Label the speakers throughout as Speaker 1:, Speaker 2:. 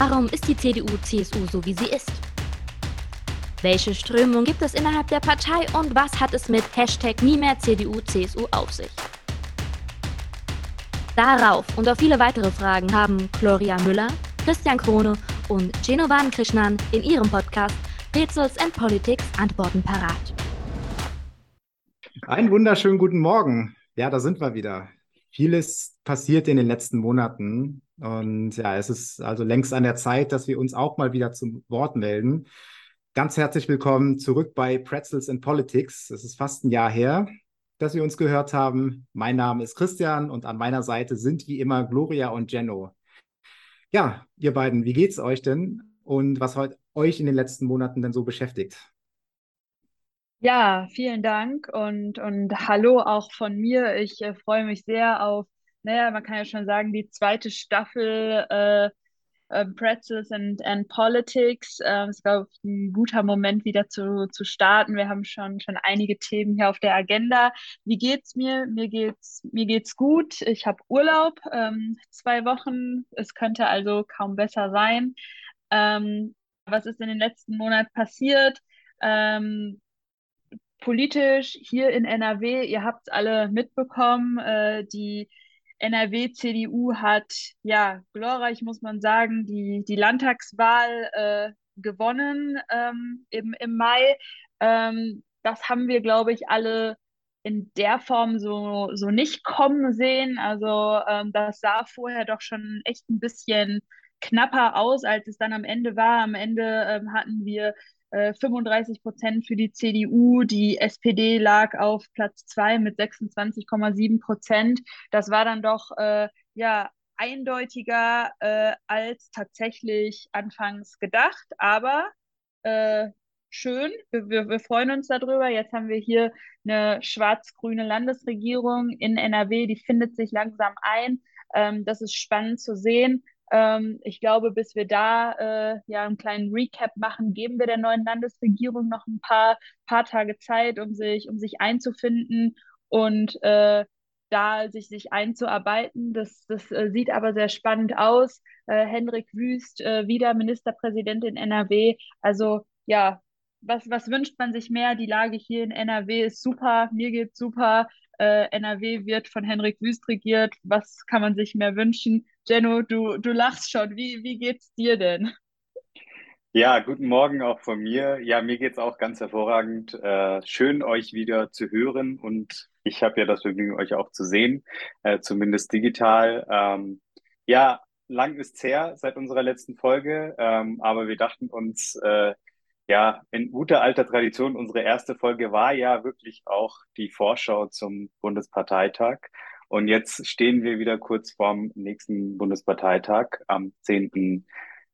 Speaker 1: Warum ist die CDU-CSU so, wie sie ist? Welche Strömung gibt es innerhalb der Partei und was hat es mit Hashtag nie mehr CDU-CSU auf sich? Darauf und auf viele weitere Fragen haben Gloria Müller, Christian Krone und Genovan Krishnan in ihrem Podcast Rätsels and Politics Antworten parat.
Speaker 2: Einen wunderschönen guten Morgen. Ja, da sind wir wieder. Vieles passiert in den letzten Monaten und ja, es ist also längst an der Zeit, dass wir uns auch mal wieder zum Wort melden. Ganz herzlich willkommen zurück bei Pretzels and Politics. Es ist fast ein Jahr her, dass wir uns gehört haben. Mein Name ist Christian und an meiner Seite sind wie immer Gloria und Jenno. Ja, ihr beiden, wie geht's euch denn und was hat euch in den letzten Monaten denn so beschäftigt?
Speaker 3: Ja, vielen Dank und, und hallo auch von mir. Ich äh, freue mich sehr auf, naja, man kann ja schon sagen, die zweite Staffel äh, äh, Pretzels and, and Politics. Ähm, es ich, ein guter Moment, wieder zu, zu starten. Wir haben schon, schon einige Themen hier auf der Agenda. Wie geht's mir? Mir geht's, mir geht's gut. Ich habe Urlaub, ähm, zwei Wochen. Es könnte also kaum besser sein. Ähm, was ist in den letzten Monaten passiert? Ähm, politisch hier in NRW, ihr habt es alle mitbekommen, äh, die NRW-CDU hat, ja, glorreich muss man sagen, die, die Landtagswahl äh, gewonnen ähm, im, im Mai. Ähm, das haben wir, glaube ich, alle in der Form so, so nicht kommen sehen. Also ähm, das sah vorher doch schon echt ein bisschen knapper aus, als es dann am Ende war. Am Ende ähm, hatten wir 35 äh, Prozent für die CDU, die SPD lag auf Platz zwei mit 26,7 Prozent. Das war dann doch äh, ja eindeutiger äh, als tatsächlich anfangs gedacht, aber äh, schön, wir, wir, wir, freuen uns darüber. Jetzt haben wir hier eine schwarz-grüne Landesregierung in NRW, die findet sich langsam ein. Ähm, das ist spannend zu sehen. Ähm, ich glaube, bis wir da äh, ja einen kleinen Recap machen, geben wir der neuen Landesregierung noch ein paar, paar Tage Zeit, um sich, um sich einzufinden und äh, da sich, sich einzuarbeiten. Das, das äh, sieht aber sehr spannend aus. Äh, Henrik Wüst, äh, wieder Ministerpräsident in NRW. Also ja, was, was wünscht man sich mehr? Die Lage hier in NRW ist super, mir geht's super. Äh, NRW wird von Henrik Wüst regiert. Was kann man sich mehr wünschen? Jenno, du, du lachst schon. Wie, wie geht's dir denn?
Speaker 4: Ja, guten Morgen auch von mir. Ja, mir geht's auch ganz hervorragend. Äh, schön, euch wieder zu hören und ich habe ja das Vergnügen, euch auch zu sehen, äh, zumindest digital. Ähm, ja, lang ist's her seit unserer letzten Folge, ähm, aber wir dachten uns, äh, ja, in guter alter Tradition, unsere erste Folge war ja wirklich auch die Vorschau zum Bundesparteitag. Und jetzt stehen wir wieder kurz vorm nächsten Bundesparteitag am 10.9.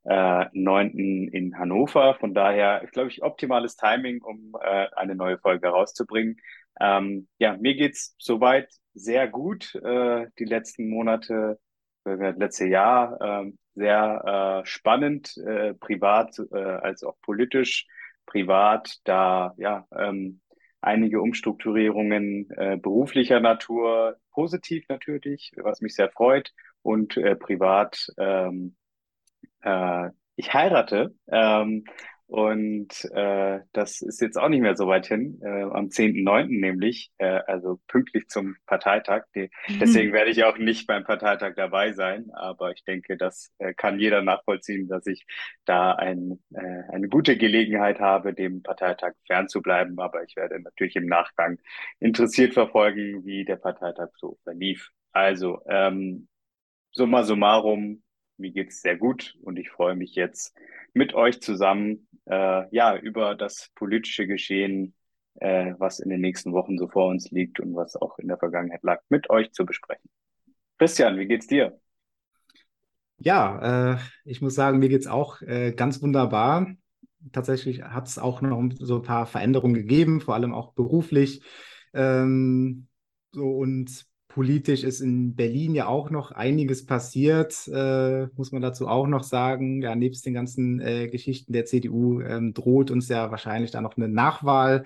Speaker 4: Äh, in Hannover. Von daher, glaube ich, optimales Timing, um äh, eine neue Folge rauszubringen. Ähm, ja, mir geht's soweit sehr gut. Äh, die letzten Monate, äh, letzte Jahr, äh, sehr äh, spannend, äh, privat äh, als auch politisch. Privat, da ja ähm, einige Umstrukturierungen äh, beruflicher Natur, positiv natürlich, was mich sehr freut, und äh, privat, ähm, äh, ich heirate ähm, und äh, das ist jetzt auch nicht mehr so weit hin, äh, am 10.9. nämlich, äh, also pünktlich zum Parteitag. Die, mhm. deswegen werde ich auch nicht beim Parteitag dabei sein, aber ich denke, das äh, kann jeder nachvollziehen, dass ich da ein, äh, eine gute Gelegenheit habe, dem Parteitag fernzubleiben. Aber ich werde natürlich im Nachgang interessiert verfolgen, wie der Parteitag so verlief. Also, ähm, summa summarum, mir geht's sehr gut und ich freue mich jetzt mit euch zusammen äh, ja über das politische Geschehen, äh, was in den nächsten Wochen so vor uns liegt und was auch in der Vergangenheit lag, mit euch zu besprechen. Christian, wie geht's dir?
Speaker 2: Ja, äh, ich muss sagen, mir geht's auch äh, ganz wunderbar. Tatsächlich hat es auch noch so ein paar Veränderungen gegeben, vor allem auch beruflich. Ähm, so und Politisch ist in Berlin ja auch noch einiges passiert, äh, muss man dazu auch noch sagen. Ja, nebst den ganzen äh, Geschichten der CDU ähm, droht uns ja wahrscheinlich da noch eine Nachwahl.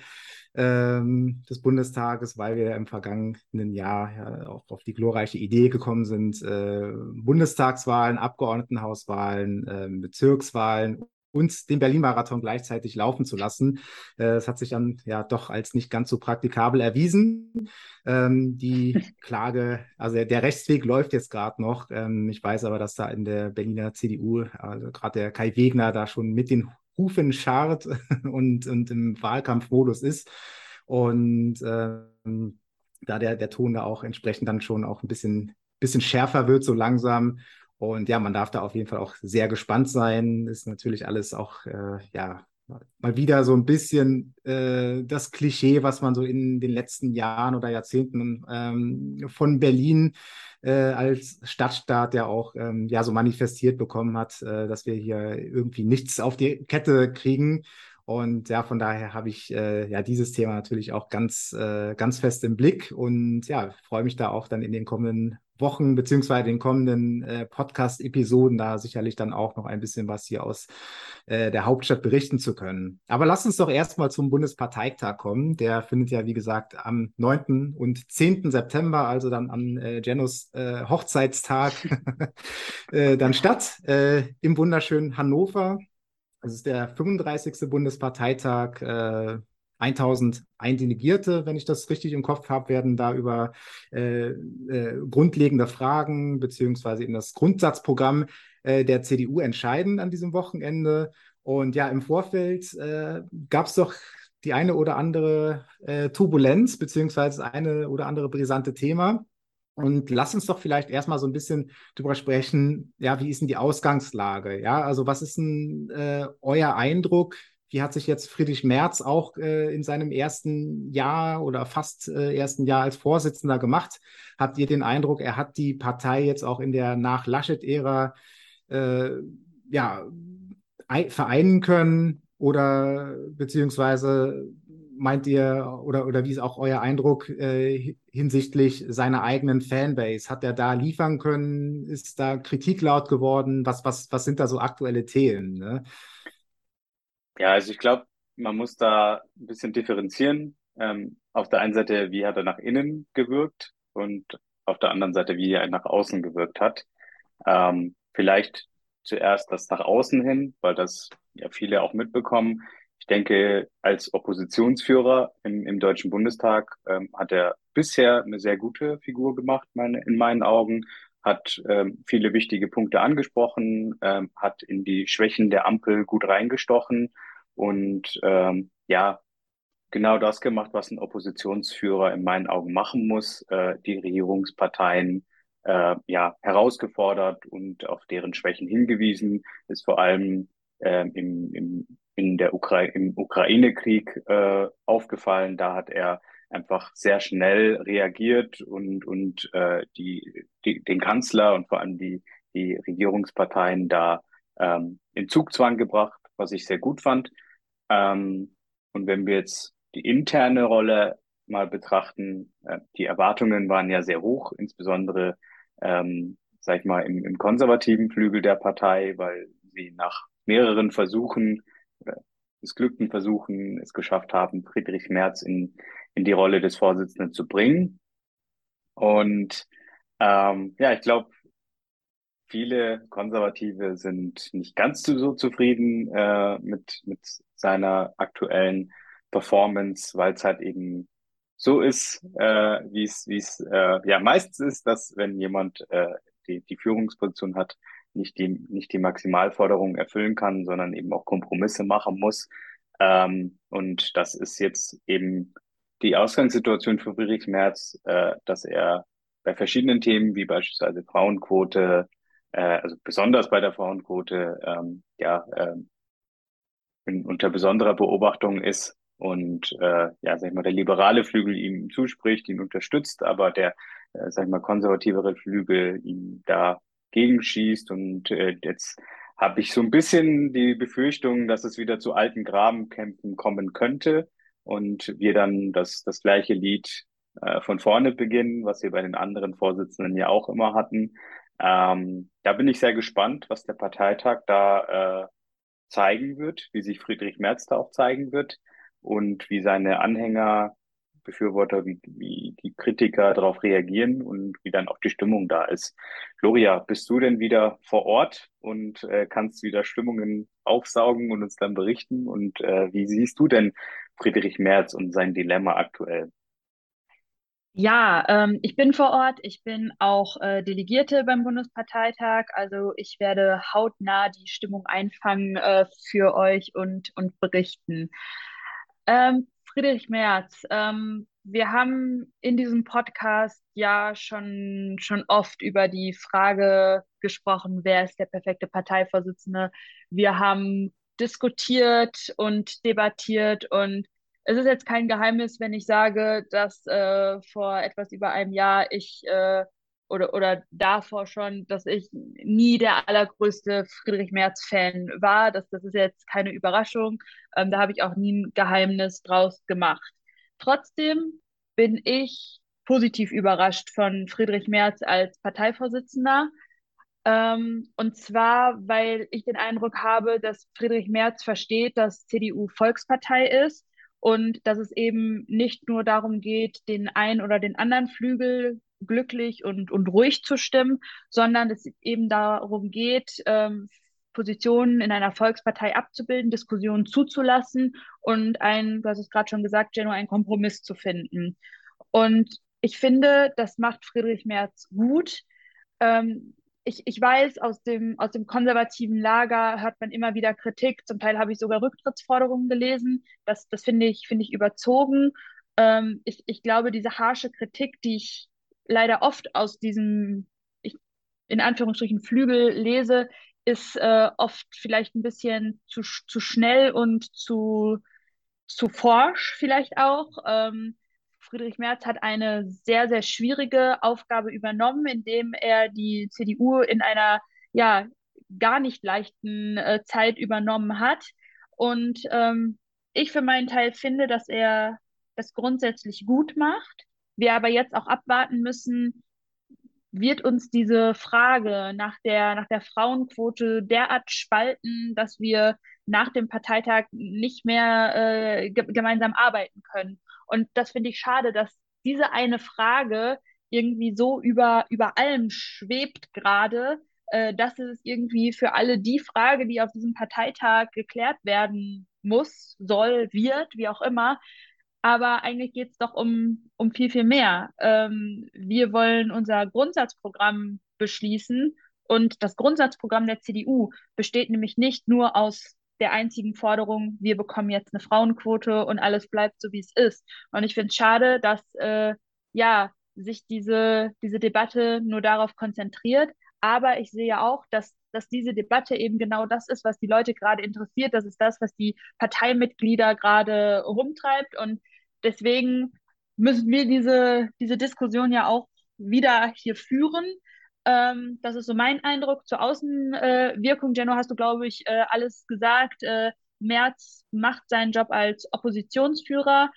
Speaker 2: ähm, des Bundestages, weil wir im vergangenen Jahr ja auch auf die glorreiche Idee gekommen sind, äh, Bundestagswahlen, Abgeordnetenhauswahlen, äh, Bezirkswahlen und den Berlin-Marathon gleichzeitig laufen zu lassen. Äh, es hat sich dann ja doch als nicht ganz so praktikabel erwiesen. Ähm, die Klage, also der, der Rechtsweg läuft jetzt gerade noch. Ähm, ich weiß aber, dass da in der Berliner CDU, also gerade der Kai Wegner, da schon mit den Hufen scharrt und, und im Wahlkampfmodus ist. Und ähm, da der, der Ton da auch entsprechend dann schon auch ein bisschen, bisschen schärfer wird, so langsam. Und ja, man darf da auf jeden Fall auch sehr gespannt sein. Ist natürlich alles auch, äh, ja, mal wieder so ein bisschen äh, das Klischee, was man so in den letzten Jahren oder Jahrzehnten ähm, von Berlin äh, als Stadtstaat ja auch ähm, ja so manifestiert bekommen hat, äh, dass wir hier irgendwie nichts auf die Kette kriegen. Und ja, von daher habe ich äh, ja dieses Thema natürlich auch ganz, äh, ganz fest im Blick und ja, freue mich da auch dann in den kommenden Wochen beziehungsweise den kommenden äh, Podcast-Episoden da sicherlich dann auch noch ein bisschen was hier aus äh, der Hauptstadt berichten zu können. Aber lass uns doch erstmal zum Bundesparteitag kommen. Der findet ja, wie gesagt, am 9. und 10. September, also dann am äh, Janus äh, Hochzeitstag, äh, dann statt äh, im wunderschönen Hannover. Es ist der 35. Bundesparteitag. Äh, 1000 Eindelegierte, wenn ich das richtig im Kopf habe, werden da über äh, äh, grundlegende Fragen beziehungsweise in das Grundsatzprogramm äh, der CDU entscheiden an diesem Wochenende. Und ja, im Vorfeld äh, gab es doch die eine oder andere äh, Turbulenz beziehungsweise das eine oder andere brisante Thema. Und lass uns doch vielleicht erstmal so ein bisschen drüber sprechen, ja, wie ist denn die Ausgangslage? Ja, also was ist denn äh, euer Eindruck? Wie hat sich jetzt Friedrich Merz auch äh, in seinem ersten Jahr oder fast äh, ersten Jahr als Vorsitzender gemacht? Habt ihr den Eindruck, er hat die Partei jetzt auch in der Nach-Laschet-Ära äh, ja, vereinen können? Oder beziehungsweise meint ihr oder, oder wie ist auch euer Eindruck äh, hinsichtlich seiner eigenen Fanbase? Hat er da liefern können? Ist da Kritik laut geworden? Was, was, was sind da so aktuelle Themen? Ne?
Speaker 4: Ja, also ich glaube, man muss da ein bisschen differenzieren. Ähm, auf der einen Seite, wie hat er nach innen gewirkt und auf der anderen Seite, wie er nach außen gewirkt hat. Ähm, vielleicht zuerst das nach außen hin, weil das ja viele auch mitbekommen. Ich denke, als Oppositionsführer im, im Deutschen Bundestag ähm, hat er bisher eine sehr gute Figur gemacht, meine, in meinen Augen, hat ähm, viele wichtige Punkte angesprochen, ähm, hat in die Schwächen der Ampel gut reingestochen und ähm, ja, genau das gemacht, was ein Oppositionsführer in meinen Augen machen muss, äh, die Regierungsparteien äh, ja herausgefordert und auf deren Schwächen hingewiesen, ist vor allem äh, im, im, in der Ukra im Ukraine-Krieg äh, aufgefallen. Da hat er einfach sehr schnell reagiert und, und äh, die, die, den Kanzler und vor allem die, die Regierungsparteien da ähm, in Zugzwang gebracht, was ich sehr gut fand. Ähm, und wenn wir jetzt die interne Rolle mal betrachten, äh, die Erwartungen waren ja sehr hoch, insbesondere, ähm, sag ich mal, im, im konservativen Flügel der Partei, weil sie nach mehreren Versuchen oder missglückten Versuchen es geschafft haben, Friedrich Merz in, in die Rolle des Vorsitzenden zu bringen. Und ähm, ja, ich glaube, viele Konservative sind nicht ganz so zufrieden äh, mit, mit seiner aktuellen Performance, weil es halt eben so ist, äh, wie es wie es äh, ja meistens ist, dass wenn jemand äh, die, die Führungsposition hat, nicht die nicht die Maximalforderungen erfüllen kann, sondern eben auch Kompromisse machen muss. Ähm, und das ist jetzt eben die Ausgangssituation für Friedrich Merz, äh, dass er bei verschiedenen Themen wie beispielsweise Frauenquote, äh, also besonders bei der Frauenquote, ähm, ja, äh, in, unter besonderer Beobachtung ist und äh, ja, sag ich mal, der liberale Flügel ihm zuspricht, ihn unterstützt, aber der, äh, sag ich mal, konservativere Flügel ihm da gegenschießt und äh, jetzt habe ich so ein bisschen die Befürchtung, dass es wieder zu alten Grabenkämpfen kommen könnte und wir dann das, das gleiche Lied äh, von vorne beginnen, was wir bei den anderen Vorsitzenden ja auch immer hatten. Ähm, da bin ich sehr gespannt, was der Parteitag da äh, zeigen wird, wie sich Friedrich Merz da auch zeigen wird. und wie seine Anhänger, Befürworter, wie, wie die Kritiker darauf reagieren und wie dann auch die Stimmung da ist. Gloria, bist du denn wieder vor Ort und äh, kannst wieder Stimmungen aufsaugen und uns dann berichten? Und äh, wie siehst du denn Friedrich Merz und sein Dilemma aktuell?
Speaker 3: Ja, ähm, ich bin vor Ort. Ich bin auch äh, Delegierte beim Bundesparteitag. Also ich werde hautnah die Stimmung einfangen äh, für euch und, und berichten. Ähm, Friedrich Merz, ähm, wir haben in diesem Podcast ja schon, schon oft über die Frage gesprochen, wer ist der perfekte Parteivorsitzende. Wir haben diskutiert und debattiert und es ist jetzt kein Geheimnis, wenn ich sage, dass äh, vor etwas über einem Jahr ich äh, oder, oder davor schon, dass ich nie der allergrößte Friedrich Merz-Fan war. Das, das ist jetzt keine Überraschung. Ähm, da habe ich auch nie ein Geheimnis draus gemacht. Trotzdem bin ich positiv überrascht von Friedrich Merz als Parteivorsitzender. Ähm, und zwar, weil ich den Eindruck habe, dass Friedrich Merz versteht, dass CDU Volkspartei ist und dass es eben nicht nur darum geht, den einen oder den anderen Flügel glücklich und, und ruhig zu stimmen, sondern es eben darum geht, ähm, Positionen in einer Volkspartei abzubilden, Diskussionen zuzulassen und ein, du hast es gerade schon gesagt, Geno, einen Kompromiss zu finden. Und ich finde, das macht Friedrich Merz gut. Ähm, ich, ich weiß, aus dem, aus dem konservativen Lager hört man immer wieder Kritik. Zum Teil habe ich sogar Rücktrittsforderungen gelesen. Das, das finde ich, finde ich überzogen. Ähm, ich, ich glaube, diese harsche Kritik, die ich leider oft aus diesem, ich, in Anführungsstrichen, Flügel lese, ist äh, oft vielleicht ein bisschen zu, zu schnell und zu, zu forsch vielleicht auch. Ähm, Friedrich Merz hat eine sehr, sehr schwierige Aufgabe übernommen, indem er die CDU in einer ja gar nicht leichten äh, Zeit übernommen hat. Und ähm, ich für meinen Teil finde, dass er das grundsätzlich gut macht. Wir aber jetzt auch abwarten müssen, wird uns diese Frage nach der, nach der Frauenquote derart spalten, dass wir nach dem Parteitag nicht mehr äh, gemeinsam arbeiten können. Und das finde ich schade, dass diese eine Frage irgendwie so über, über allem schwebt gerade, äh, dass es irgendwie für alle die Frage, die auf diesem Parteitag geklärt werden muss, soll, wird, wie auch immer. Aber eigentlich geht es doch um, um viel, viel mehr. Ähm, wir wollen unser Grundsatzprogramm beschließen und das Grundsatzprogramm der CDU besteht nämlich nicht nur aus der einzigen Forderung, wir bekommen jetzt eine Frauenquote und alles bleibt so, wie es ist. Und ich finde es schade, dass äh, ja, sich diese, diese Debatte nur darauf konzentriert. Aber ich sehe auch, dass, dass diese Debatte eben genau das ist, was die Leute gerade interessiert. Das ist das, was die Parteimitglieder gerade rumtreibt. Und deswegen müssen wir diese, diese Diskussion ja auch wieder hier führen. Ähm, das ist so mein Eindruck zur Außenwirkung. Äh, Jenno, hast du, glaube ich, äh, alles gesagt. Äh, Merz macht seinen Job als Oppositionsführer.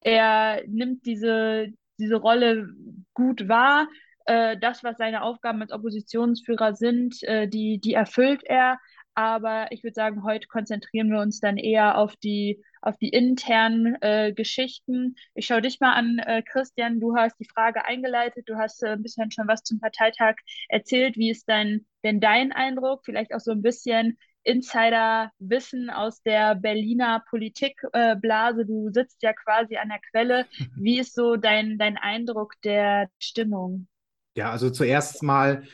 Speaker 3: Er nimmt diese, diese Rolle gut wahr. Äh, das, was seine Aufgaben als Oppositionsführer sind, äh, die, die erfüllt er. Aber ich würde sagen, heute konzentrieren wir uns dann eher auf die, auf die internen äh, Geschichten. Ich schaue dich mal an, äh, Christian. Du hast die Frage eingeleitet. Du hast äh, ein bisschen schon was zum Parteitag erzählt. Wie ist dein, denn dein Eindruck? Vielleicht auch so ein bisschen Insiderwissen aus der Berliner Politikblase. du sitzt ja quasi an der Quelle. Wie ist so dein, dein Eindruck der Stimmung?
Speaker 2: Ja, also zuerst mal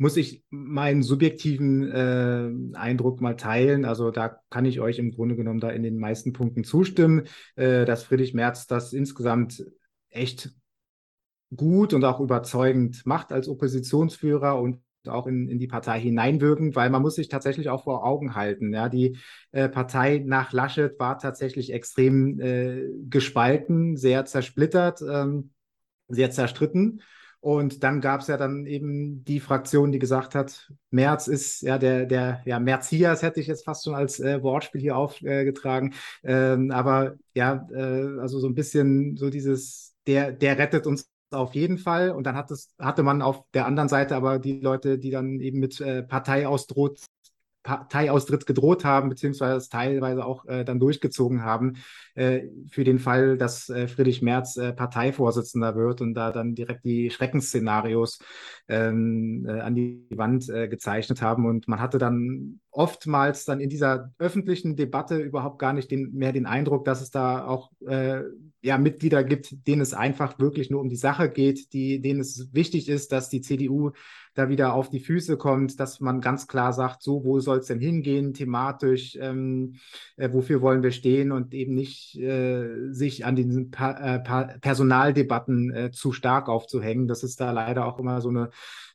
Speaker 2: muss ich meinen subjektiven äh, Eindruck mal teilen. Also da kann ich euch im Grunde genommen da in den meisten Punkten zustimmen, äh, dass Friedrich Merz das insgesamt echt gut und auch überzeugend macht als Oppositionsführer und auch in, in die Partei hineinwirken, weil man muss sich tatsächlich auch vor Augen halten. Ja, die äh, Partei nach Laschet war tatsächlich extrem äh, gespalten, sehr zersplittert, ähm, sehr zerstritten. Und dann gab es ja dann eben die Fraktion, die gesagt hat, Merz ist ja der, der, ja, Merzias hätte ich jetzt fast schon als äh, Wortspiel hier aufgetragen. Äh, ähm, aber ja, äh, also so ein bisschen so dieses, der, der rettet uns auf jeden Fall. Und dann hat es, hatte man auf der anderen Seite aber die Leute, die dann eben mit äh, Partei ausdroht, Parteiaustritt gedroht haben, beziehungsweise es teilweise auch äh, dann durchgezogen haben, äh, für den Fall, dass äh, Friedrich Merz äh, Parteivorsitzender wird und da dann direkt die Schreckensszenarios ähm, äh, an die Wand äh, gezeichnet haben. Und man hatte dann oftmals dann in dieser öffentlichen Debatte überhaupt gar nicht den, mehr den Eindruck, dass es da auch ja, Mitglieder gibt, denen es einfach wirklich nur um die Sache geht, die, denen es wichtig ist, dass die CDU da wieder auf die Füße kommt, dass man ganz klar sagt, so, wo soll es denn hingehen, thematisch, ähm, äh, wofür wollen wir stehen und eben nicht äh, sich an diesen pa äh, pa Personaldebatten äh, zu stark aufzuhängen. Das ist da leider auch immer so eine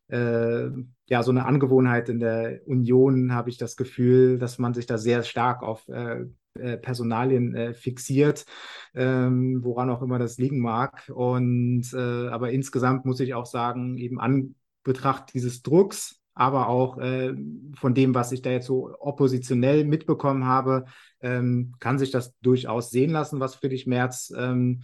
Speaker 2: äh, ja, so eine Angewohnheit in der Union, habe ich das Gefühl, dass man sich da sehr stark auf äh, äh, Personalien äh, fixiert, ähm, woran auch immer das liegen mag. Und äh, aber insgesamt muss ich auch sagen, eben an Betracht dieses Drucks, aber auch äh, von dem, was ich da jetzt so oppositionell mitbekommen habe, ähm, kann sich das durchaus sehen lassen, was Friedrich Merz ähm,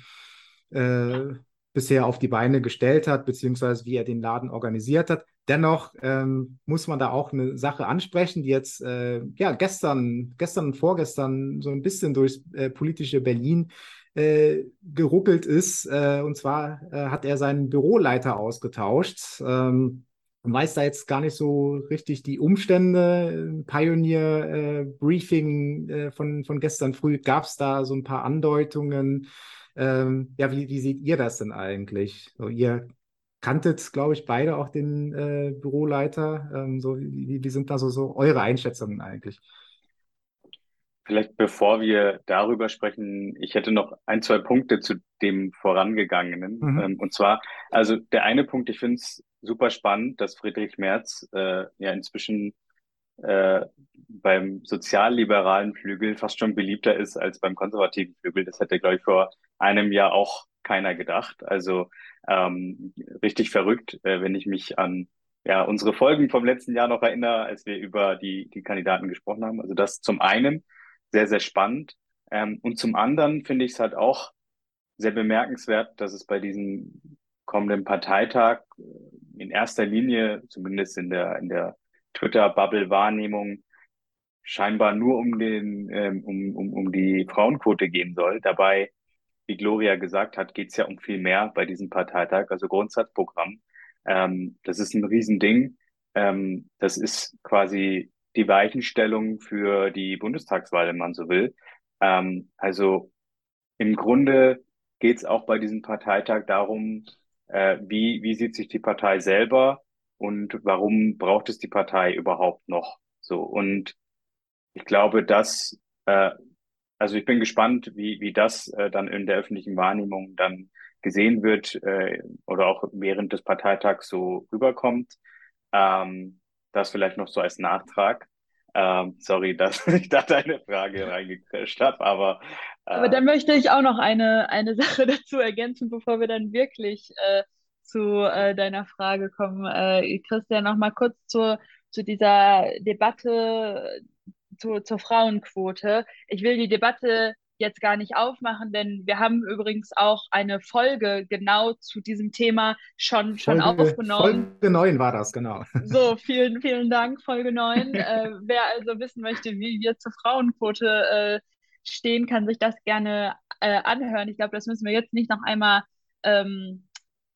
Speaker 2: äh, bisher auf die Beine gestellt hat, beziehungsweise wie er den Laden organisiert hat. Dennoch ähm, muss man da auch eine Sache ansprechen, die jetzt äh, ja gestern, gestern und vorgestern so ein bisschen durchs äh, politische Berlin äh, geruckelt ist. Äh, und zwar äh, hat er seinen Büroleiter ausgetauscht. Ähm, man weiß da jetzt gar nicht so richtig die Umstände. Pioneer-Briefing äh, von, von gestern früh gab es da so ein paar Andeutungen. Ähm, ja, wie, wie seht ihr das denn eigentlich? So, ihr kanntet, glaube ich, beide auch den äh, Büroleiter. Ähm, so, wie, wie sind da so, so eure Einschätzungen eigentlich?
Speaker 4: Vielleicht bevor wir darüber sprechen, ich hätte noch ein, zwei Punkte zu dem vorangegangenen. Mhm. Ähm, und zwar, also der eine Punkt, ich finde es super spannend, dass Friedrich Merz äh, ja inzwischen äh, beim sozialliberalen Flügel fast schon beliebter ist als beim konservativen Flügel. Das hätte, glaube ich, vor einem Jahr auch keiner gedacht. Also ähm, richtig verrückt, äh, wenn ich mich an ja, unsere Folgen vom letzten Jahr noch erinnere, als wir über die, die Kandidaten gesprochen haben. Also das zum einen sehr, sehr spannend. Ähm, und zum anderen finde ich es halt auch sehr bemerkenswert, dass es bei diesem kommenden Parteitag äh, in erster Linie, zumindest in der, in der Twitter-Bubble-Wahrnehmung, scheinbar nur um den, ähm, um, um, um die Frauenquote gehen soll. Dabei wie Gloria gesagt hat, geht es ja um viel mehr bei diesem Parteitag, also Grundsatzprogramm. Ähm, das ist ein Riesending. Ähm, das ist quasi die Weichenstellung für die Bundestagswahl, wenn man so will. Ähm, also im Grunde geht es auch bei diesem Parteitag darum, äh, wie, wie sieht sich die Partei selber und warum braucht es die Partei überhaupt noch? So und ich glaube, dass äh, also ich bin gespannt, wie, wie das äh, dann in der öffentlichen Wahrnehmung dann gesehen wird äh, oder auch während des Parteitags so rüberkommt. Ähm, das vielleicht noch so als Nachtrag. Ähm, sorry, dass ich da deine Frage reingecrasht habe, aber.
Speaker 3: Äh, aber dann möchte ich auch noch eine, eine Sache dazu ergänzen, bevor wir dann wirklich äh, zu äh, deiner Frage kommen. Äh, Christian, noch mal kurz zur, zu dieser Debatte zu, zur Frauenquote. Ich will die Debatte jetzt gar nicht aufmachen, denn wir haben übrigens auch eine Folge genau zu diesem Thema schon, schon Folge, aufgenommen.
Speaker 2: Folge 9 war das, genau.
Speaker 3: So, vielen, vielen Dank, Folge 9. äh, wer also wissen möchte, wie wir zur Frauenquote äh, stehen, kann sich das gerne äh, anhören. Ich glaube, das müssen wir jetzt nicht noch einmal ähm,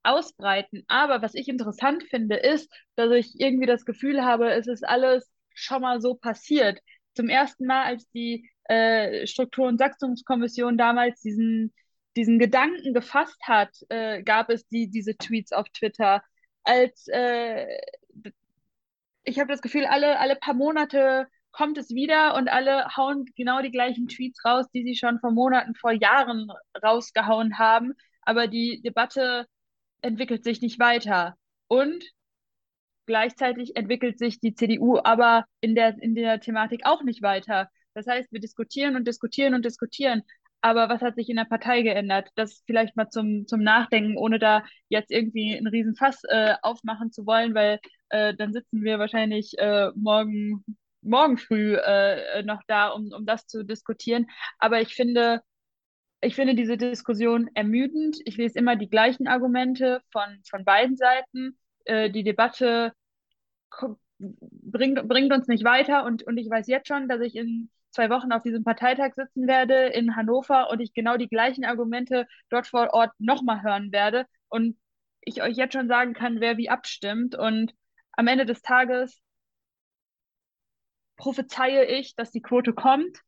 Speaker 3: ausbreiten. Aber was ich interessant finde, ist, dass ich irgendwie das Gefühl habe, es ist alles schon mal so passiert zum ersten Mal, als die äh, Struktur- und Satzungskommission damals diesen, diesen Gedanken gefasst hat, äh, gab es die, diese Tweets auf Twitter. Als äh, ich habe das Gefühl, alle, alle paar Monate kommt es wieder und alle hauen genau die gleichen Tweets raus, die sie schon vor Monaten, vor Jahren rausgehauen haben. Aber die Debatte entwickelt sich nicht weiter. Und Gleichzeitig entwickelt sich die CDU aber in der, in der Thematik auch nicht weiter. Das heißt, wir diskutieren und diskutieren und diskutieren. Aber was hat sich in der Partei geändert? Das vielleicht mal zum, zum Nachdenken, ohne da jetzt irgendwie einen riesen Fass äh, aufmachen zu wollen, weil äh, dann sitzen wir wahrscheinlich äh, morgen, morgen früh äh, noch da, um, um das zu diskutieren. Aber ich finde, ich finde diese Diskussion ermüdend. Ich lese immer die gleichen Argumente von, von beiden Seiten. Äh, die Debatte bringt, bringt uns nicht weiter. Und, und ich weiß jetzt schon, dass ich in zwei Wochen auf diesem Parteitag sitzen werde in Hannover und ich genau die gleichen Argumente dort vor Ort nochmal hören werde. Und ich euch jetzt schon sagen kann, wer wie abstimmt. Und am Ende des Tages prophezeie ich, dass die Quote kommt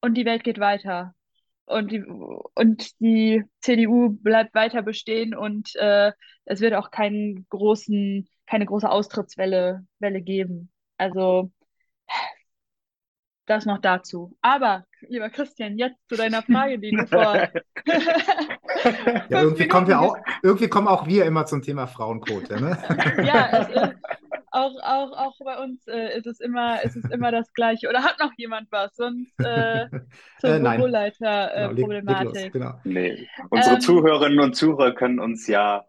Speaker 3: und die Welt geht weiter. Und die, und die CDU bleibt weiter bestehen und äh, es wird auch keinen großen, keine große Austrittswelle Welle geben. Also das noch dazu. Aber, lieber Christian, jetzt zu deiner Frage, die du vor.
Speaker 2: ja, irgendwie, kommen wir auch, irgendwie kommen auch wir immer zum Thema Frauenquote. Ne?
Speaker 3: ja, es ist, auch, auch, auch bei uns äh, ist, es immer, ist es immer das Gleiche. Oder hat noch jemand was? Sonst äh, zur äh, Büroleiter-Problematik.
Speaker 4: Äh, genau. Nee. Unsere ähm, Zuhörerinnen und Zuhörer können uns ja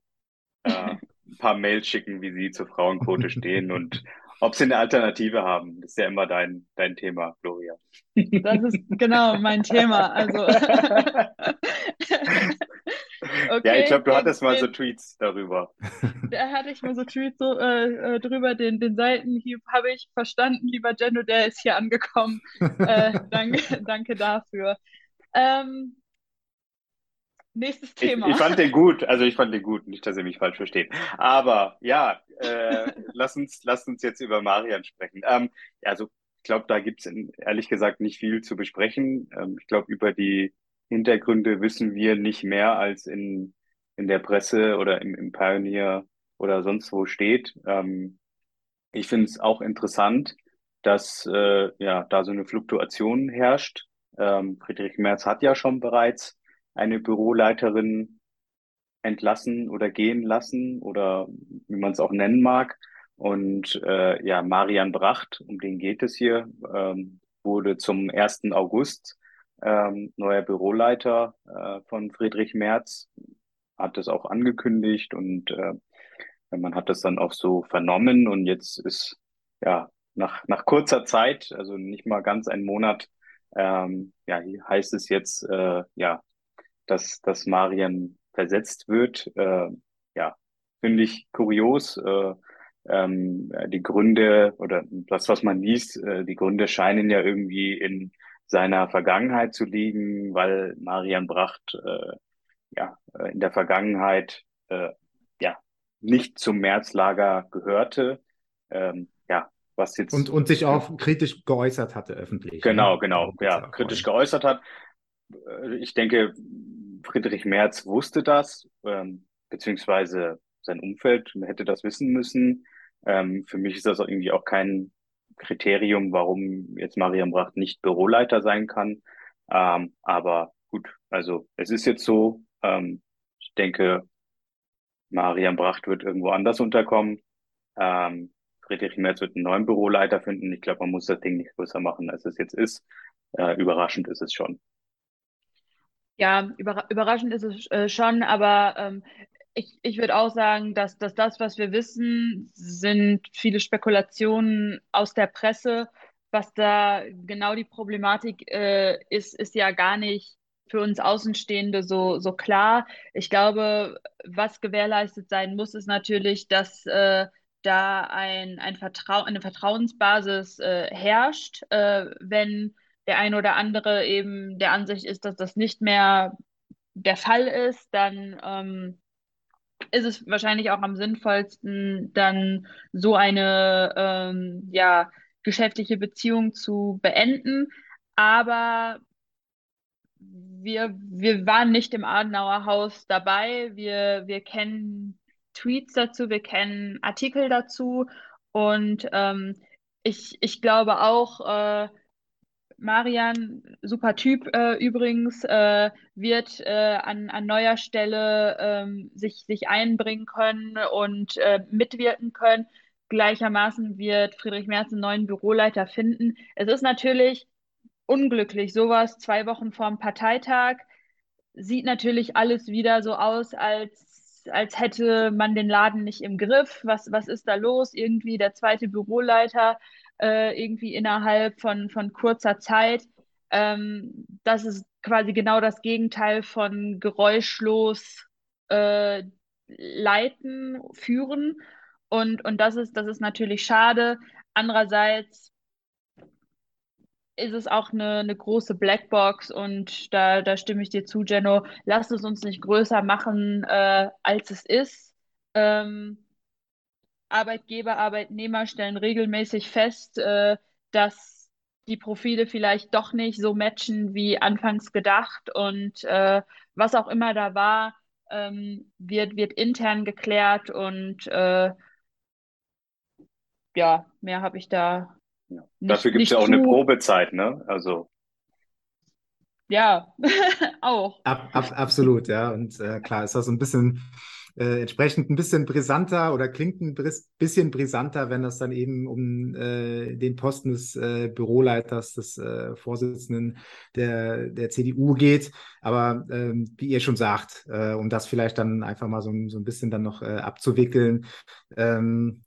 Speaker 4: äh, ein paar Mails schicken, wie sie zur Frauenquote stehen und ob sie eine Alternative haben, das ist ja immer dein, dein Thema, Gloria.
Speaker 3: Das ist genau mein Thema. Also.
Speaker 4: okay, ja, ich glaube, du hattest den, mal so Tweets darüber.
Speaker 3: Da hatte ich mal so Tweets so, äh, äh drüber. Den, den Seitenhieb habe ich verstanden, lieber Jenno, der ist hier angekommen. äh, danke, danke dafür. Ähm, Nächstes Thema.
Speaker 4: Ich, ich, fand den gut, also ich fand den gut, nicht, dass ihr mich falsch versteht. Aber ja, äh, lass, uns, lass uns jetzt über Marian sprechen. Ähm, also ich glaube, da gibt es ehrlich gesagt nicht viel zu besprechen. Ähm, ich glaube, über die Hintergründe wissen wir nicht mehr, als in, in der Presse oder im, im Pioneer oder sonst wo steht. Ähm, ich finde es auch interessant, dass äh, ja da so eine Fluktuation herrscht. Ähm, Friedrich Merz hat ja schon bereits eine Büroleiterin entlassen oder gehen lassen oder wie man es auch nennen mag. Und äh, ja, Marian Bracht, um den geht es hier, ähm, wurde zum 1. August ähm, neuer Büroleiter äh, von Friedrich Merz, hat es auch angekündigt und äh, man hat das dann auch so vernommen und jetzt ist ja nach, nach kurzer Zeit, also nicht mal ganz ein Monat, ähm, ja, heißt es jetzt, äh, ja, dass, dass Marian versetzt wird. Äh, ja, finde ich kurios. Äh, ähm, die Gründe oder das, was man liest, äh, die Gründe scheinen ja irgendwie in seiner Vergangenheit zu liegen, weil Marian Bracht äh, ja äh, in der Vergangenheit äh, ja nicht zum Märzlager gehörte. Ähm, ja, was jetzt
Speaker 2: und, und sich auch kritisch geäußert hatte öffentlich.
Speaker 4: Genau, ne? genau, ja, kritisch geäußert hat. Äh, ich denke, Friedrich Merz wusste das, ähm, beziehungsweise sein Umfeld hätte das wissen müssen. Ähm, für mich ist das auch irgendwie auch kein Kriterium, warum jetzt Mariam Bracht nicht Büroleiter sein kann. Ähm, aber gut, also es ist jetzt so. Ähm, ich denke, Mariam Bracht wird irgendwo anders unterkommen. Ähm, Friedrich Merz wird einen neuen Büroleiter finden. Ich glaube, man muss das Ding nicht größer machen, als es jetzt ist. Äh, überraschend ist es schon.
Speaker 3: Ja, über, überraschend ist es äh, schon, aber ähm, ich, ich würde auch sagen, dass, dass das, was wir wissen, sind viele Spekulationen aus der Presse. Was da genau die Problematik äh, ist, ist ja gar nicht für uns Außenstehende so, so klar. Ich glaube, was gewährleistet sein muss, ist natürlich, dass äh, da ein, ein Vertrau eine Vertrauensbasis äh, herrscht, äh, wenn der eine oder andere eben der Ansicht ist, dass das nicht mehr der Fall ist, dann ähm, ist es wahrscheinlich auch am sinnvollsten, dann so eine ähm, ja, geschäftliche Beziehung zu beenden. Aber wir, wir waren nicht im Adenauer Haus dabei. Wir, wir kennen Tweets dazu, wir kennen Artikel dazu. Und ähm, ich, ich glaube auch, äh, Marian, super Typ äh, übrigens, äh, wird äh, an, an neuer Stelle ähm, sich, sich einbringen können und äh, mitwirken können. Gleichermaßen wird Friedrich Merz einen neuen Büroleiter finden. Es ist natürlich unglücklich, sowas zwei Wochen vor dem Parteitag. Sieht natürlich alles wieder so aus, als, als hätte man den Laden nicht im Griff. Was, was ist da los? Irgendwie der zweite Büroleiter äh, irgendwie innerhalb von, von kurzer Zeit. Ähm, das ist quasi genau das Gegenteil von geräuschlos äh, leiten, führen. Und, und das ist, das ist natürlich schade. Andererseits ist es auch eine, eine große Blackbox und da, da stimme ich dir zu, Jenno. Lasst es uns nicht größer machen, äh, als es ist. Ähm, Arbeitgeber, Arbeitnehmer stellen regelmäßig fest, äh, dass die Profile vielleicht doch nicht so matchen wie anfangs gedacht und äh, was auch immer da war, ähm, wird, wird intern geklärt und äh, ja, mehr habe ich da
Speaker 4: ja. nicht, Dafür gibt es ja auch zu... eine Probezeit, ne? Also
Speaker 3: ja, auch.
Speaker 2: Ab, ab, absolut, ja. Und äh, klar ist das so ein bisschen äh, entsprechend ein bisschen brisanter oder klingt ein bisschen brisanter, wenn es dann eben um äh, den Posten des äh, Büroleiters, des äh, Vorsitzenden der, der CDU geht. Aber ähm, wie ihr schon sagt, äh, um das vielleicht dann einfach mal so, so ein bisschen dann noch äh, abzuwickeln, ähm,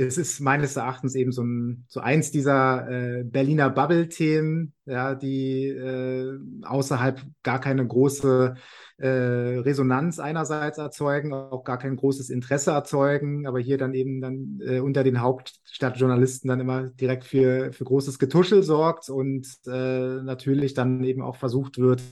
Speaker 2: es ist meines Erachtens eben so, ein, so eins dieser äh, Berliner Bubble-Themen, ja, die äh, außerhalb gar keine große äh, Resonanz einerseits erzeugen, auch gar kein großes Interesse erzeugen, aber hier dann eben dann äh, unter den Hauptstadtjournalisten dann immer direkt für, für großes Getuschel sorgt und äh, natürlich dann eben auch versucht wird,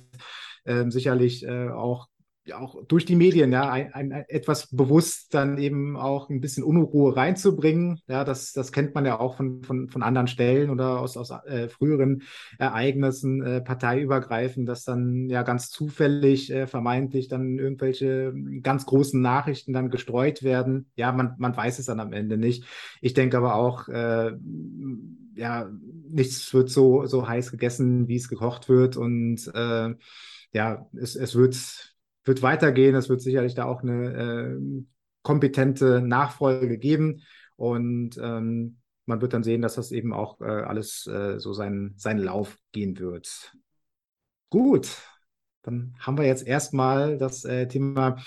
Speaker 2: äh, sicherlich äh, auch ja auch durch die Medien, ja, ein, ein, etwas bewusst dann eben auch ein bisschen Unruhe reinzubringen. Ja, das, das kennt man ja auch von, von, von anderen Stellen oder aus, aus äh, früheren Ereignissen, äh, parteiübergreifend, dass dann ja ganz zufällig äh, vermeintlich dann irgendwelche ganz großen Nachrichten dann gestreut werden. Ja, man, man weiß es dann am Ende nicht. Ich denke aber auch, äh, ja, nichts wird so, so heiß gegessen, wie es gekocht wird und äh, ja, es, es wird wird weitergehen. Es wird sicherlich da auch eine äh, kompetente Nachfolge geben. Und ähm, man wird dann sehen, dass das eben auch äh, alles äh, so seinen, seinen Lauf gehen wird. Gut, dann haben wir jetzt erstmal das äh, Thema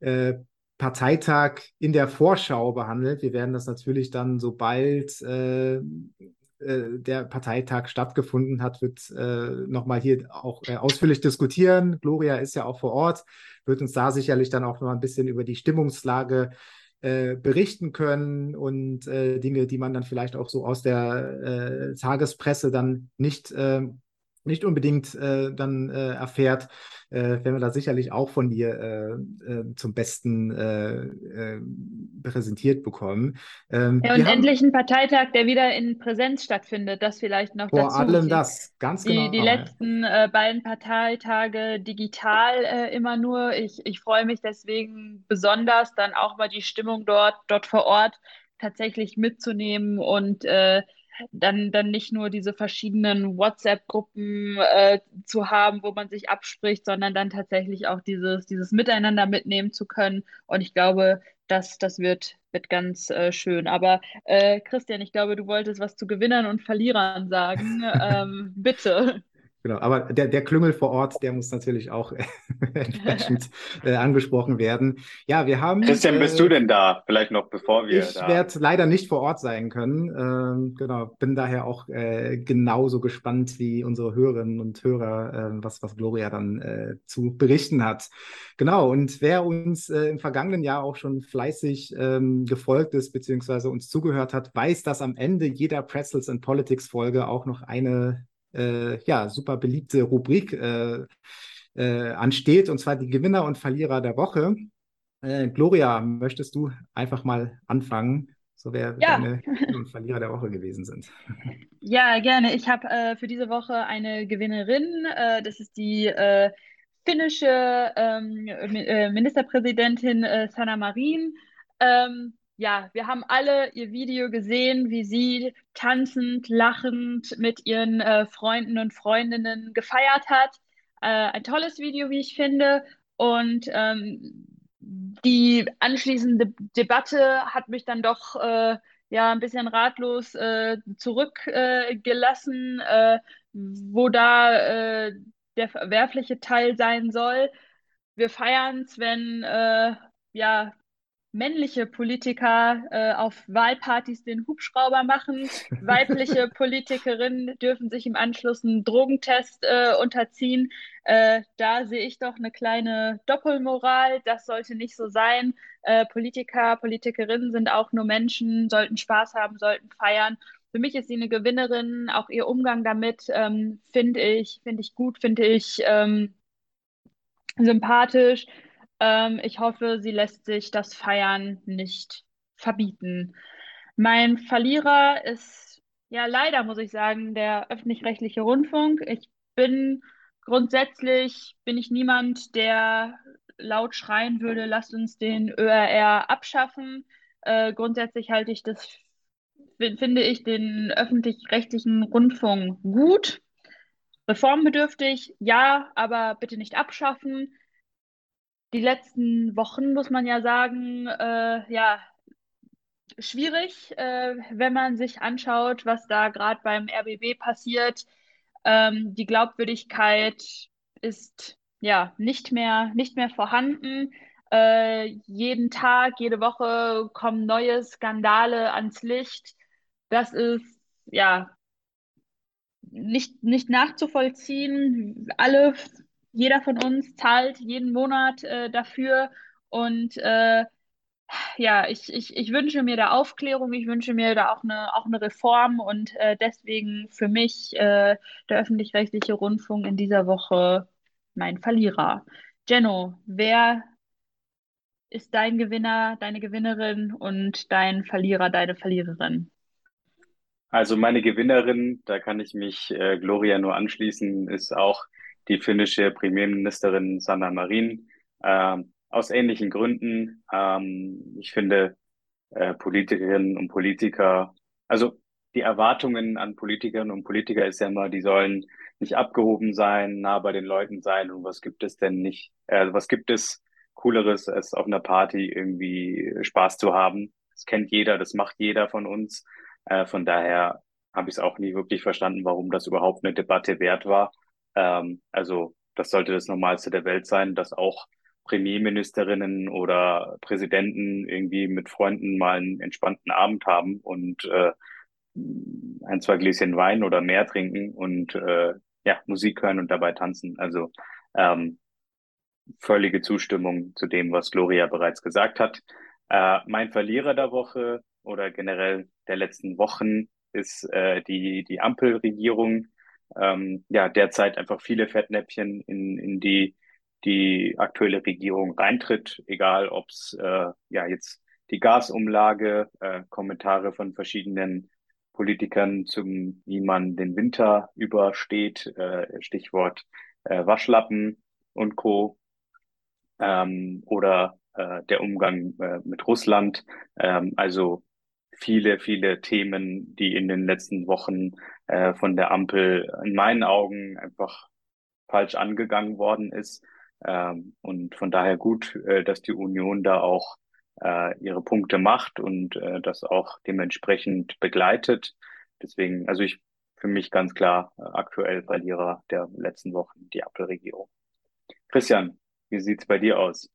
Speaker 2: äh, Parteitag in der Vorschau behandelt. Wir werden das natürlich dann, sobald äh, äh, der Parteitag stattgefunden hat, wird äh, nochmal hier auch äh, ausführlich diskutieren. Gloria ist ja auch vor Ort, wird uns da sicherlich dann auch noch ein bisschen über die Stimmungslage äh, berichten können und äh, Dinge, die man dann vielleicht auch so aus der Tagespresse dann nicht ähm, nicht unbedingt äh, dann äh, erfährt, äh, werden wir da sicherlich auch von dir äh, äh, zum Besten äh, präsentiert bekommen.
Speaker 3: Ähm, ja, und endlich ein Parteitag, der wieder in Präsenz stattfindet, das vielleicht noch
Speaker 2: vor
Speaker 3: dazu.
Speaker 2: Vor allem das, ganz
Speaker 3: die,
Speaker 2: genau.
Speaker 3: Die letzten beiden Parteitage digital immer nur. Ich, ich freue mich deswegen besonders, dann auch mal die Stimmung dort, dort vor Ort tatsächlich mitzunehmen und äh, dann, dann nicht nur diese verschiedenen WhatsApp-Gruppen äh, zu haben, wo man sich abspricht, sondern dann tatsächlich auch dieses, dieses Miteinander mitnehmen zu können. Und ich glaube, das, das wird, wird ganz äh, schön. Aber äh, Christian, ich glaube, du wolltest was zu Gewinnern und Verlierern sagen. ähm, bitte.
Speaker 2: Genau, aber der, der Klüngel vor Ort, der muss natürlich auch entsprechend äh, angesprochen werden. Ja, wir haben.
Speaker 4: Christian, äh, bist du denn da? Vielleicht noch bevor wir.
Speaker 2: Ich werde leider nicht vor Ort sein können. Ähm, genau, bin daher auch äh, genauso gespannt wie unsere Hörerinnen und Hörer, äh, was, was Gloria dann äh, zu berichten hat. Genau, und wer uns äh, im vergangenen Jahr auch schon fleißig ähm, gefolgt ist, beziehungsweise uns zugehört hat, weiß, dass am Ende jeder Pretzels and Politics Folge auch noch eine äh, ja, super beliebte Rubrik äh, äh, ansteht, und zwar die Gewinner und Verlierer der Woche. Äh, Gloria, möchtest du einfach mal anfangen? So wer ja. deine Gewinner und Verlierer der Woche gewesen sind.
Speaker 3: Ja, gerne. Ich habe äh, für diese Woche eine Gewinnerin. Äh, das ist die finnische ähm, Ministerpräsidentin Sanna Marin. Ähm, ja, wir haben alle ihr Video gesehen, wie sie tanzend, lachend mit ihren äh, Freunden und Freundinnen gefeiert hat. Äh, ein tolles Video, wie ich finde. Und ähm, die anschließende Debatte hat mich dann doch äh, ja ein bisschen ratlos äh, zurückgelassen, äh, wo da äh, der verwerfliche Teil sein soll. Wir feiern es, wenn ja männliche Politiker äh, auf Wahlpartys den Hubschrauber machen. Weibliche Politikerinnen dürfen sich im Anschluss einen Drogentest äh, unterziehen. Äh, da sehe ich doch eine kleine Doppelmoral. Das sollte nicht so sein. Äh, Politiker, Politikerinnen sind auch nur Menschen, sollten Spaß haben, sollten feiern. Für mich ist sie eine Gewinnerin. Auch ihr Umgang damit ähm, finde ich, finde ich gut, finde ich ähm, sympathisch. Ähm, ich hoffe, sie lässt sich das Feiern nicht verbieten. Mein Verlierer ist, ja, leider muss ich sagen, der öffentlich-rechtliche Rundfunk. Ich bin grundsätzlich, bin ich niemand, der laut schreien würde, lasst uns den ÖRR abschaffen. Äh, grundsätzlich halte ich das, finde ich den öffentlich-rechtlichen Rundfunk gut. Reformbedürftig, ja, aber bitte nicht abschaffen die letzten Wochen, muss man ja sagen, äh, ja, schwierig, äh, wenn man sich anschaut, was da gerade beim RBB passiert. Ähm, die Glaubwürdigkeit ist ja nicht mehr, nicht mehr vorhanden. Äh, jeden Tag, jede Woche kommen neue Skandale ans Licht. Das ist ja nicht, nicht nachzuvollziehen. Alle jeder von uns zahlt jeden Monat äh, dafür und äh, ja, ich, ich, ich wünsche mir da Aufklärung, ich wünsche mir da auch eine, auch eine Reform und äh, deswegen für mich äh, der öffentlich-rechtliche Rundfunk in dieser Woche mein Verlierer. Jenno, wer ist dein Gewinner, deine Gewinnerin und dein Verlierer, deine Verliererin?
Speaker 4: Also meine Gewinnerin, da kann ich mich äh, Gloria nur anschließen, ist auch die finnische Premierministerin Sanna Marin. Äh, aus ähnlichen Gründen. Ähm, ich finde, äh, Politikerinnen und Politiker, also die Erwartungen an Politikerinnen und Politiker ist ja immer, die sollen nicht abgehoben sein, nah bei den Leuten sein. Und was gibt es denn nicht? Äh, was gibt es Cooleres, als auf einer Party irgendwie Spaß zu haben? Das kennt jeder, das macht jeder von uns. Äh, von daher habe ich es auch nie wirklich verstanden, warum das überhaupt eine Debatte wert war. Ähm, also das sollte das Normalste der Welt sein, dass auch Premierministerinnen oder Präsidenten irgendwie mit Freunden mal einen entspannten Abend haben und äh, ein, zwei Gläschen Wein oder mehr trinken und äh, ja, Musik hören und dabei tanzen. Also ähm, völlige Zustimmung zu dem, was Gloria bereits gesagt hat. Äh, mein Verlierer der Woche oder generell der letzten Wochen ist äh, die, die Ampelregierung ähm, ja derzeit einfach viele Fettnäpfchen in, in die die aktuelle Regierung reintritt, egal ob es äh, ja jetzt die Gasumlage, äh, Kommentare von verschiedenen Politikern zum, wie man den Winter übersteht, äh, Stichwort äh, Waschlappen und Co. Ähm, oder äh, der Umgang äh, mit Russland. Ähm, also viele, viele Themen, die in den letzten Wochen äh, von der Ampel in meinen Augen einfach falsch angegangen worden ist. Ähm, und von daher gut, äh, dass die Union da auch äh, ihre Punkte macht und äh, das auch dementsprechend begleitet. Deswegen, also ich für mich ganz klar äh, aktuell Verlierer der letzten Wochen die Ampelregierung. Christian, wie sieht's bei dir aus?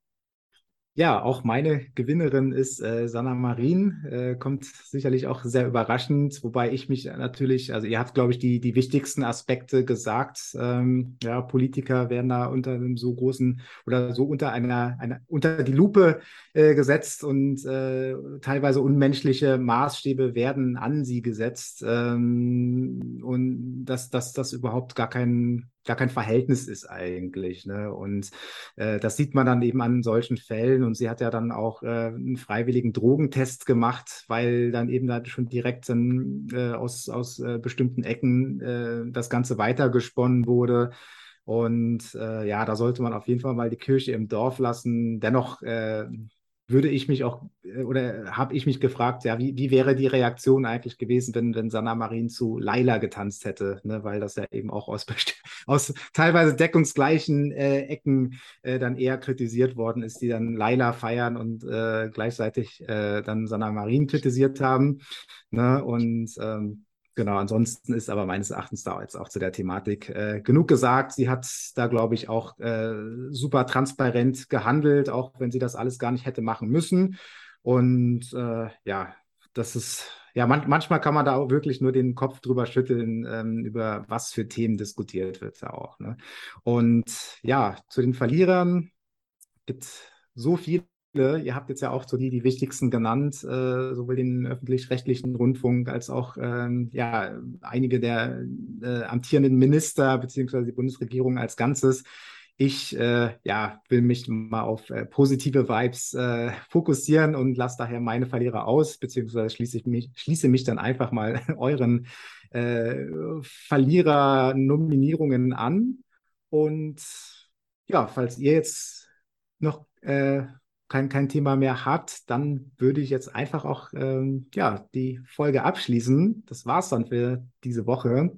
Speaker 2: Ja, auch meine Gewinnerin ist äh, Sanna Marin, äh, kommt sicherlich auch sehr überraschend, wobei ich mich natürlich, also ihr habt, glaube ich, die, die wichtigsten Aspekte gesagt. Ähm, ja, Politiker werden da unter einem so großen oder so unter einer, einer unter die Lupe äh, gesetzt und äh, teilweise unmenschliche Maßstäbe werden an sie gesetzt ähm, und dass, dass das überhaupt gar kein gar kein Verhältnis ist eigentlich. Ne? Und äh, das sieht man dann eben an solchen Fällen. Und sie hat ja dann auch äh, einen freiwilligen Drogentest gemacht, weil dann eben da schon direkt dann, äh, aus, aus äh, bestimmten Ecken äh, das Ganze weitergesponnen wurde. Und äh, ja, da sollte man auf jeden Fall mal die Kirche im Dorf lassen. Dennoch äh, würde ich mich auch äh, oder habe ich mich gefragt, ja, wie, wie wäre die Reaktion eigentlich gewesen, wenn, wenn Sanna Marin zu Laila getanzt hätte, ne? weil das ja eben auch aus, aus teilweise deckungsgleichen äh, Ecken äh, dann eher kritisiert worden ist, die dann Laila feiern und äh, gleichzeitig äh, dann Sanna Marin kritisiert haben. Ne? Und ähm, Genau, ansonsten ist aber meines Erachtens da jetzt auch zu der Thematik äh, genug gesagt. Sie hat da, glaube ich, auch äh, super transparent gehandelt, auch wenn sie das alles gar nicht hätte machen müssen. Und äh, ja, das ist, ja, man, manchmal kann man da auch wirklich nur den Kopf drüber schütteln, ähm, über was für Themen diskutiert wird da auch. Ne? Und ja, zu den Verlierern gibt so viele. Ihr habt jetzt ja auch so die, die wichtigsten genannt, äh, sowohl den öffentlich-rechtlichen Rundfunk als auch ähm, ja, einige der äh, amtierenden Minister beziehungsweise die Bundesregierung als Ganzes. Ich äh, ja, will mich mal auf äh, positive Vibes äh, fokussieren und lasse daher meine Verlierer aus, beziehungsweise schließe, ich mich, schließe mich dann einfach mal euren äh, Verlierer-Nominierungen an. Und ja, falls ihr jetzt noch kein, kein Thema mehr habt, dann würde ich jetzt einfach auch ähm, ja, die Folge abschließen. Das war es dann für diese Woche.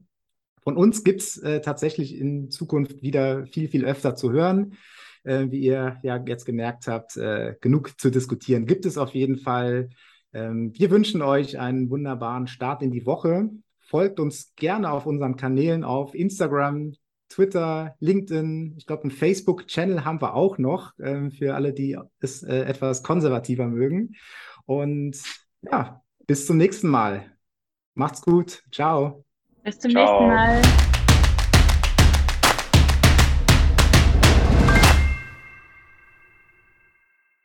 Speaker 2: Von uns gibt es äh, tatsächlich in Zukunft wieder viel, viel öfter zu hören. Äh, wie ihr ja jetzt gemerkt habt, äh, genug zu diskutieren gibt es auf jeden Fall. Ähm, wir wünschen euch einen wunderbaren Start in die Woche. Folgt uns gerne auf unseren Kanälen auf Instagram, Twitter, LinkedIn. Ich glaube, einen Facebook-Channel haben wir auch noch äh, für alle, die es äh, etwas konservativer mögen. Und ja, bis zum nächsten Mal. Macht's gut. Ciao.
Speaker 3: Bis zum Ciao. nächsten Mal.